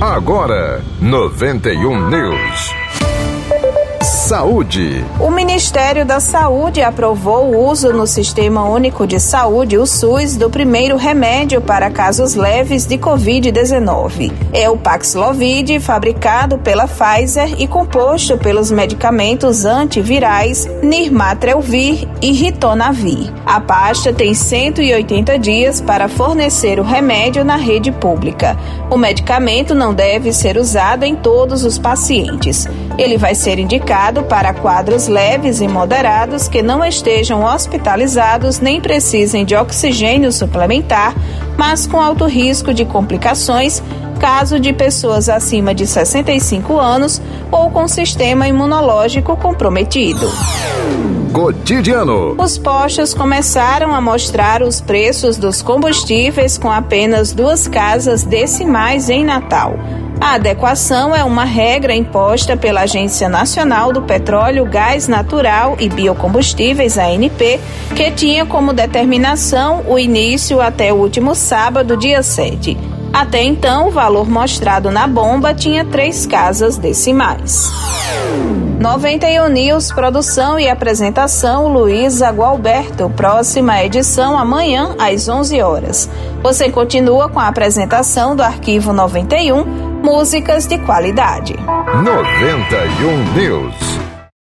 Agora, 91 News. Saúde. O Ministério da Saúde aprovou o uso no Sistema Único de Saúde, o SUS, do primeiro remédio para casos leves de Covid-19. É o Paxlovid, fabricado pela Pfizer e composto pelos medicamentos antivirais Nirmatrelvir e Ritonavir. A pasta tem 180 dias para fornecer o remédio na rede pública. O medicamento não deve ser usado em todos os pacientes. Ele vai ser indicado para quadros leves e moderados que não estejam hospitalizados nem precisem de oxigênio suplementar, mas com alto risco de complicações caso de pessoas acima de 65 anos ou com sistema imunológico comprometido. Cotidiano. Os postos começaram a mostrar os preços dos combustíveis com apenas duas casas decimais em Natal. A adequação é uma regra imposta pela Agência Nacional do Petróleo, Gás Natural e Biocombustíveis, ANP, que tinha como determinação o início até o último sábado, dia 7. Até então, o valor mostrado na bomba tinha três casas decimais. 91 News, produção e apresentação Luísa Gualberto. Próxima edição amanhã às 11 horas. Você continua com a apresentação do Arquivo 91, músicas de qualidade. 91 News.